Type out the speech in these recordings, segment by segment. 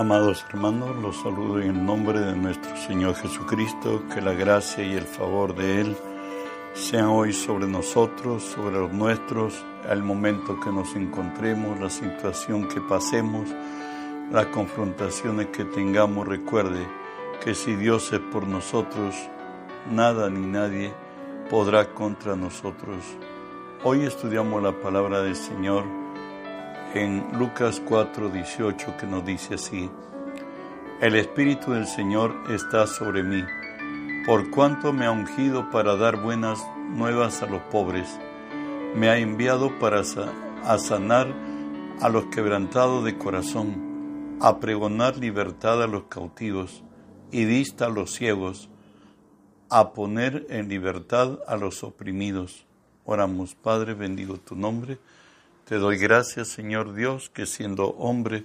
Amados hermanos, los saludo en nombre de nuestro Señor Jesucristo, que la gracia y el favor de Él sean hoy sobre nosotros, sobre los nuestros, al momento que nos encontremos, la situación que pasemos, las confrontaciones que tengamos. Recuerde que si Dios es por nosotros, nada ni nadie podrá contra nosotros. Hoy estudiamos la palabra del Señor en Lucas 4, 18 que nos dice así, El Espíritu del Señor está sobre mí, por cuanto me ha ungido para dar buenas nuevas a los pobres, me ha enviado para a sanar a los quebrantados de corazón, a pregonar libertad a los cautivos y vista a los ciegos, a poner en libertad a los oprimidos. Oramos, Padre, bendigo tu nombre te doy gracias, Señor Dios, que siendo hombre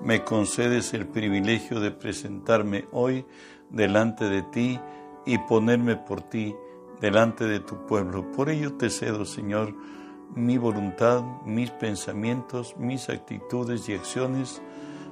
me concedes el privilegio de presentarme hoy delante de ti y ponerme por ti delante de tu pueblo. Por ello te cedo, Señor, mi voluntad, mis pensamientos, mis actitudes y acciones.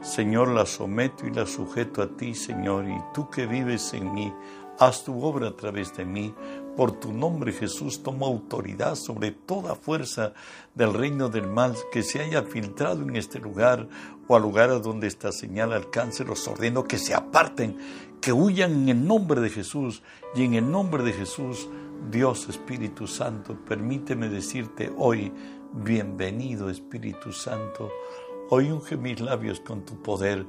Señor, las someto y las sujeto a ti, Señor, y tú que vives en mí, haz tu obra a través de mí. Por tu nombre, Jesús, toma autoridad sobre toda fuerza del reino del mal que se haya filtrado en este lugar o al lugar a donde esta señal alcance. Los ordeno que se aparten, que huyan en el nombre de Jesús. Y en el nombre de Jesús, Dios Espíritu Santo, permíteme decirte hoy, bienvenido Espíritu Santo. Hoy unge mis labios con tu poder.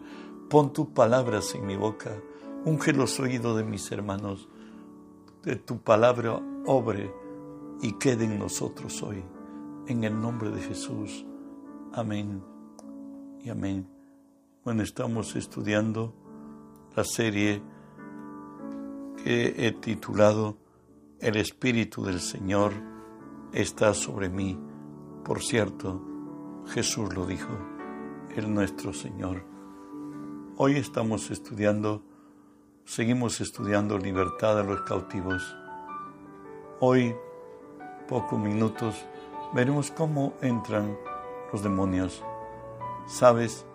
Pon tus palabras en mi boca. Unge los oídos de mis hermanos que tu palabra obre y quede en nosotros hoy. En el nombre de Jesús. Amén y amén. Bueno, estamos estudiando la serie que he titulado El Espíritu del Señor está sobre mí. Por cierto, Jesús lo dijo, el nuestro Señor. Hoy estamos estudiando seguimos estudiando libertad a los cautivos. Hoy, pocos minutos, veremos cómo entran los demonios. Sabes,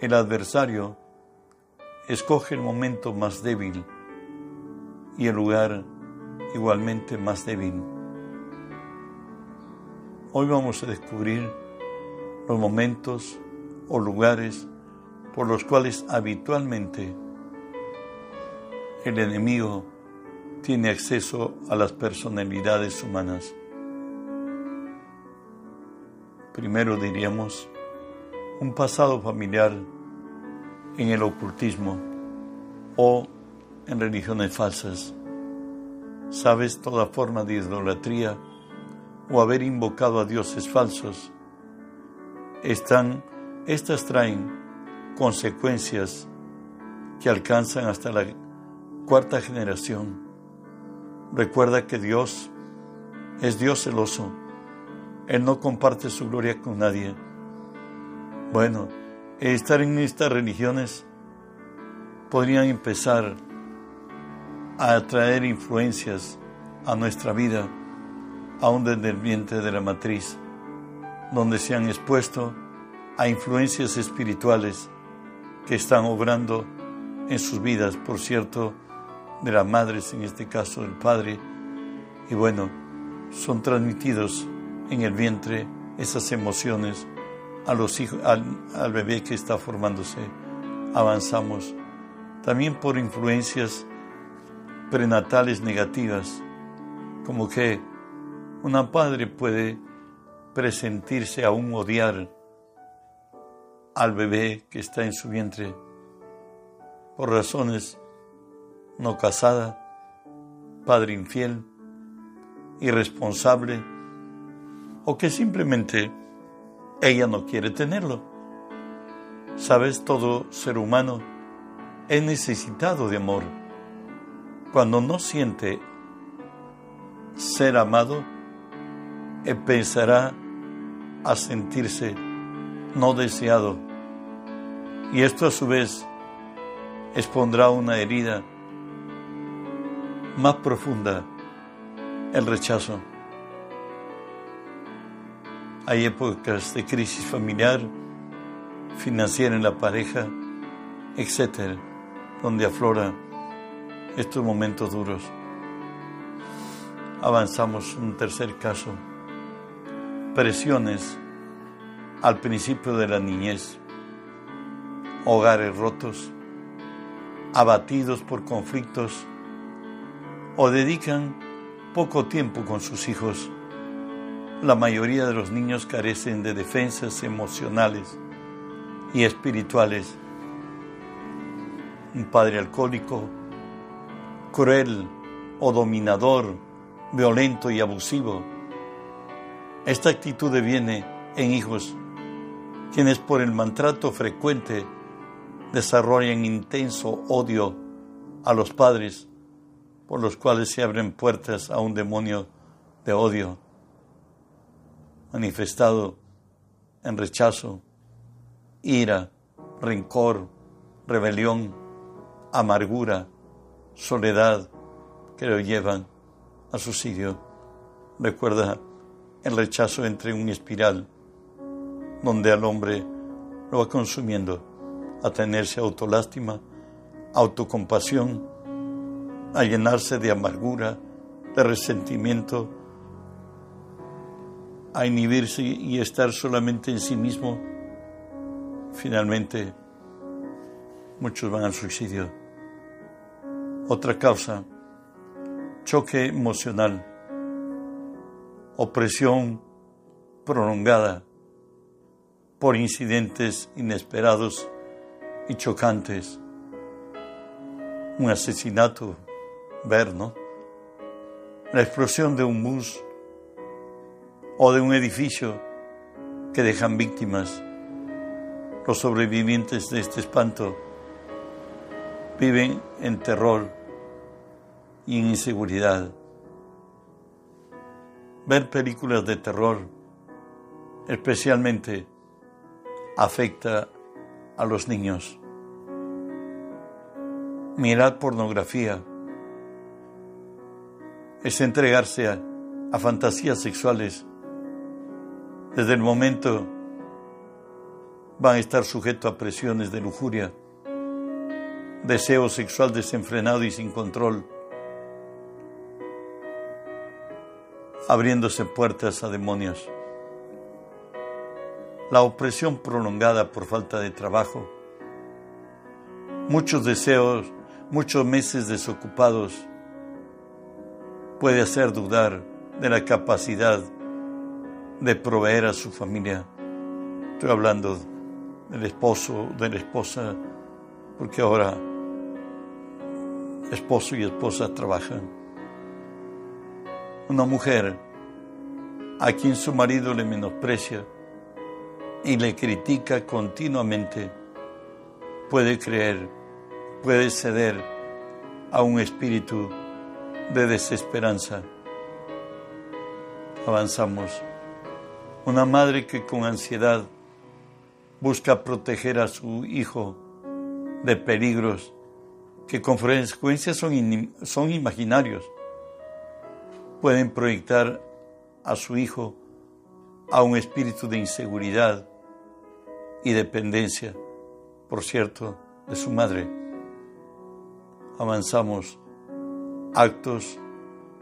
el adversario escoge el momento más débil y el lugar igualmente más débil. Hoy vamos a descubrir los momentos o lugares por los cuales habitualmente el enemigo tiene acceso a las personalidades humanas. Primero diríamos un pasado familiar en el ocultismo o en religiones falsas. Sabes toda forma de idolatría o haber invocado a dioses falsos. Están, estas traen consecuencias que alcanzan hasta la cuarta generación, recuerda que Dios es Dios celoso. Él no comparte su gloria con nadie. Bueno, estar en estas religiones podrían empezar a atraer influencias a nuestra vida, aún desde el vientre de la matriz, donde se han expuesto a influencias espirituales que están obrando en sus vidas. Por cierto, de las madres, en este caso del padre, y bueno, son transmitidos en el vientre esas emociones a los hijos, al, bebé que está formándose. Avanzamos también por influencias prenatales negativas, como que una madre puede presentirse aún odiar al bebé que está en su vientre por razones no casada, padre infiel, irresponsable o que simplemente ella no quiere tenerlo. Sabes, todo ser humano es necesitado de amor. Cuando no siente ser amado, empezará a sentirse no deseado. Y esto a su vez expondrá una herida más profunda, el rechazo. Hay épocas de crisis familiar, financiera en la pareja, etcétera, donde aflora estos momentos duros. Avanzamos un tercer caso. Presiones al principio de la niñez. Hogares rotos, abatidos por conflictos o dedican poco tiempo con sus hijos. La mayoría de los niños carecen de defensas emocionales y espirituales. Un padre alcohólico, cruel o dominador, violento y abusivo. Esta actitud viene en hijos, quienes por el maltrato frecuente desarrollan intenso odio a los padres, por los cuales se abren puertas a un demonio de odio, manifestado en rechazo, ira, rencor, rebelión, amargura, soledad, que lo llevan a suicidio. Recuerda el rechazo entre un espiral donde al hombre lo va consumiendo a tenerse autolástima, autocompasión, a llenarse de amargura, de resentimiento, a inhibirse y estar solamente en sí mismo. Finalmente, muchos van al suicidio. Otra causa, choque emocional, opresión prolongada por incidentes inesperados y chocantes. Un asesinato, ver, ¿no? La explosión de un bus o de un edificio que dejan víctimas. Los sobrevivientes de este espanto viven en terror y en inseguridad. Ver películas de terror, especialmente afecta a los niños. Mirar pornografía es entregarse a, fantasías sexuales. Desde el momento van a estar sujetos a presiones de lujuria, deseo sexual desenfrenado y sin control, abriéndose puertas a demonios la opresión prolongada por falta de trabajo, muchos deseos, muchos meses desocupados, puede hacer dudar de la capacidad de proveer a su familia. Estoy hablando del esposo, de la esposa, porque ahora esposo y esposa trabajan. Una mujer a quien su marido le menosprecia, y le critica continuamente, puede creer, puede ceder a un espíritu de desesperanza. Avanzamos. Una madre que con ansiedad busca proteger a su hijo de peligros que con frecuencia son, son imaginarios, pueden proyectar a su hijo a un espíritu de inseguridad, y dependencia, por cierto, de su madre. Avanzamos actos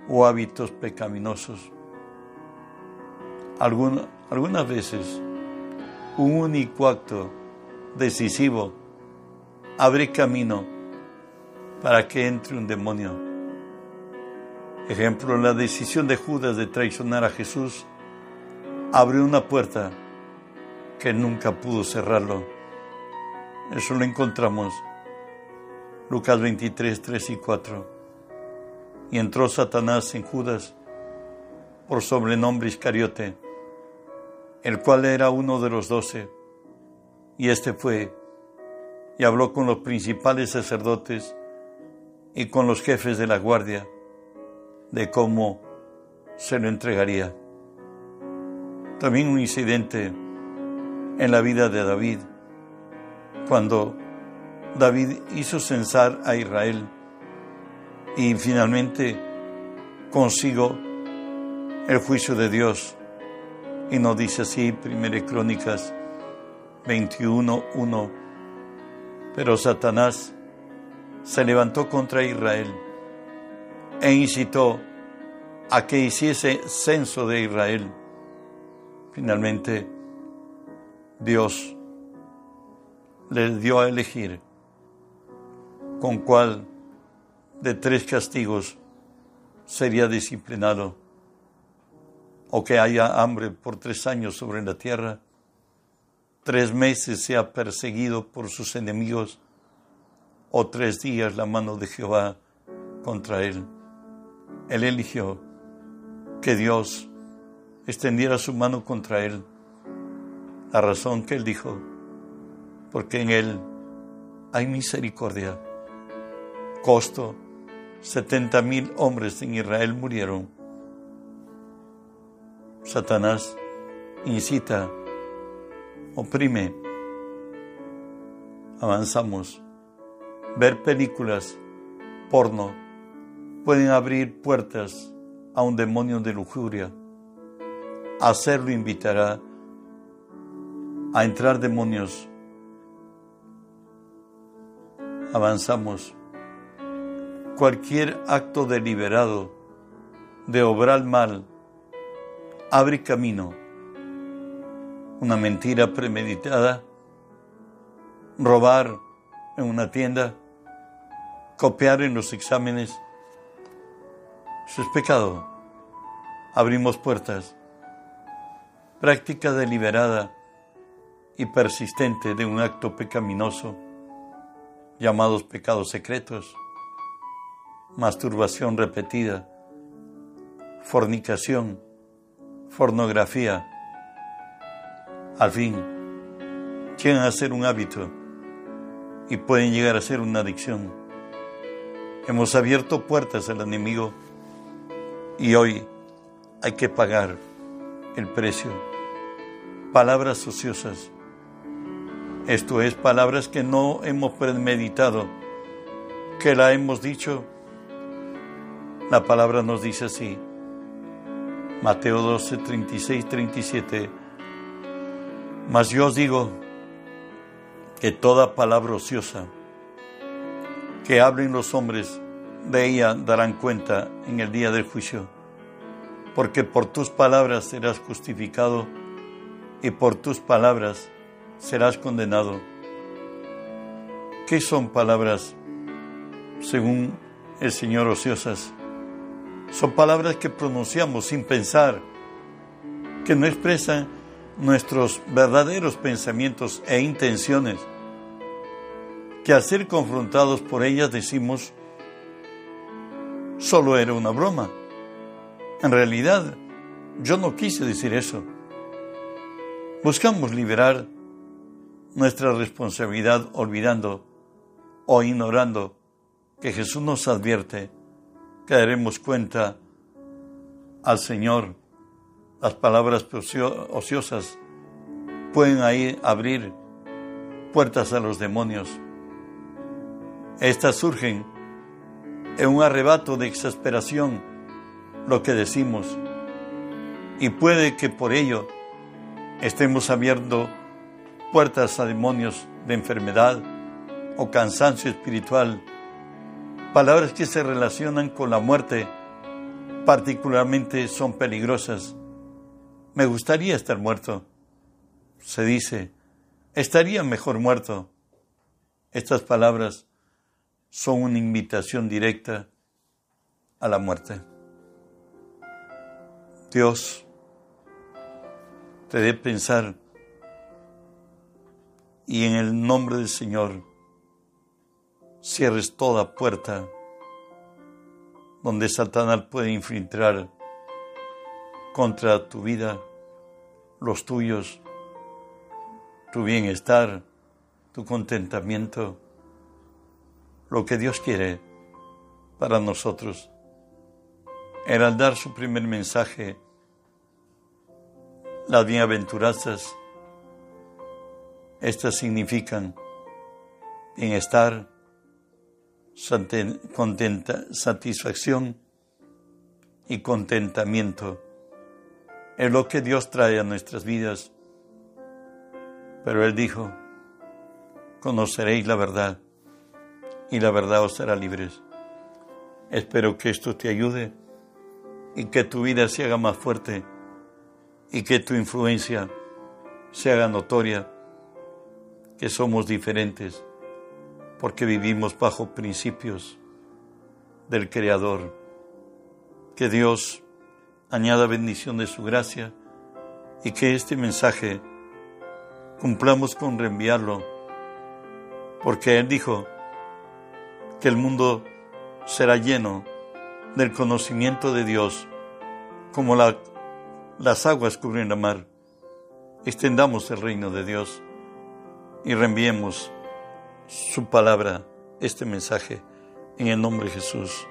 o hábitos pecaminosos. algunas veces un único acto decisivo abre camino para que entre un demonio. Ejemplo, la decisión de Judas de traicionar a Jesús abrió una puerta que nunca pudo cerrarlo. Eso lo encontramos Lucas 23, 3 y 4. Y entró Satanás en Judas por sobrenombre Iscariote, el cual era uno de los doce. Y este fue y habló con los principales sacerdotes y con los jefes de la guardia de cómo se lo entregaría. También un incidente en la vida de David, cuando David hizo censar a Israel y finalmente consigo el juicio de Dios. Y nos dice así, 1 Crónicas 21, 1, Pero Satanás se levantó contra Israel e incitó a que hiciese censo de Israel. Finalmente, Dios les dio a elegir con cuál de tres castigos sería disciplinado, o que haya hambre por tres años sobre la tierra, tres meses sea perseguido por sus enemigos, o tres días la mano de Jehová contra él. Él eligió que Dios extendiera su mano contra él. La razón que él dijo, porque en él hay misericordia. Costo, setenta mil hombres en Israel murieron. Satanás incita, oprime. Avanzamos. Ver películas, porno, pueden abrir puertas a un demonio de lujuria. Hacerlo invitará a entrar demonios. Avanzamos. Cualquier acto deliberado de obrar mal abre camino. Una mentira premeditada, robar en una tienda, copiar en los exámenes, eso es pecado. Abrimos puertas. Práctica deliberada y persistente de un acto pecaminoso, llamados pecados secretos, masturbación repetida, fornicación, pornografía. Al fin, llegan a ser un hábito y pueden llegar a ser una adicción. Hemos abierto puertas al enemigo y hoy hay que pagar el precio. Palabras ociosas. Esto es palabras que no hemos premeditado, que la hemos dicho. La palabra nos dice así. Mateo 12, 36, 37. Mas yo os digo que toda palabra ociosa que hablen los hombres de ella darán cuenta en el día del juicio, porque por tus palabras serás justificado y por tus palabras serás condenado. ¿Qué son palabras según el Señor ociosas? Son palabras que pronunciamos sin pensar, que no expresan nuestros verdaderos pensamientos e intenciones, que al ser confrontados por ellas decimos, solo era una broma. En realidad, yo no quise decir eso. Buscamos liberar nuestra responsabilidad olvidando o ignorando que Jesús nos advierte que daremos cuenta al Señor. Las palabras ociosas pueden ahí abrir puertas a los demonios. Estas surgen en un arrebato de exasperación lo que decimos y puede que por ello estemos abriendo puertas a demonios de enfermedad o cansancio espiritual, palabras que se relacionan con la muerte particularmente son peligrosas. Me gustaría estar muerto. Se dice, estaría mejor muerto. Estas palabras son una invitación directa a la muerte. Dios te dé pensar y en el nombre del Señor cierres toda puerta donde Satanás puede infiltrar contra tu vida, los tuyos, tu bienestar, tu contentamiento lo que Dios quiere para nosotros. Era al dar su primer mensaje, las bienaventuranzas, estas significan bienestar, contenta, satisfacción y contentamiento. Es lo que Dios trae a nuestras vidas. Pero Él dijo, conoceréis la verdad y la verdad os hará libres. Espero que esto te ayude y que tu vida se haga más fuerte y que tu influencia se haga notoria, que somos diferentes porque vivimos bajo principios del Creador. Que Dios añada bendición de su gracia y que este mensaje cumplamos con reenviarlo, porque Él dijo que el mundo será lleno del conocimiento de Dios como las aguas cubren la mar. Extendamos el reino de Dios y reenviemos su palabra, este mensaje, en el nombre de Jesús.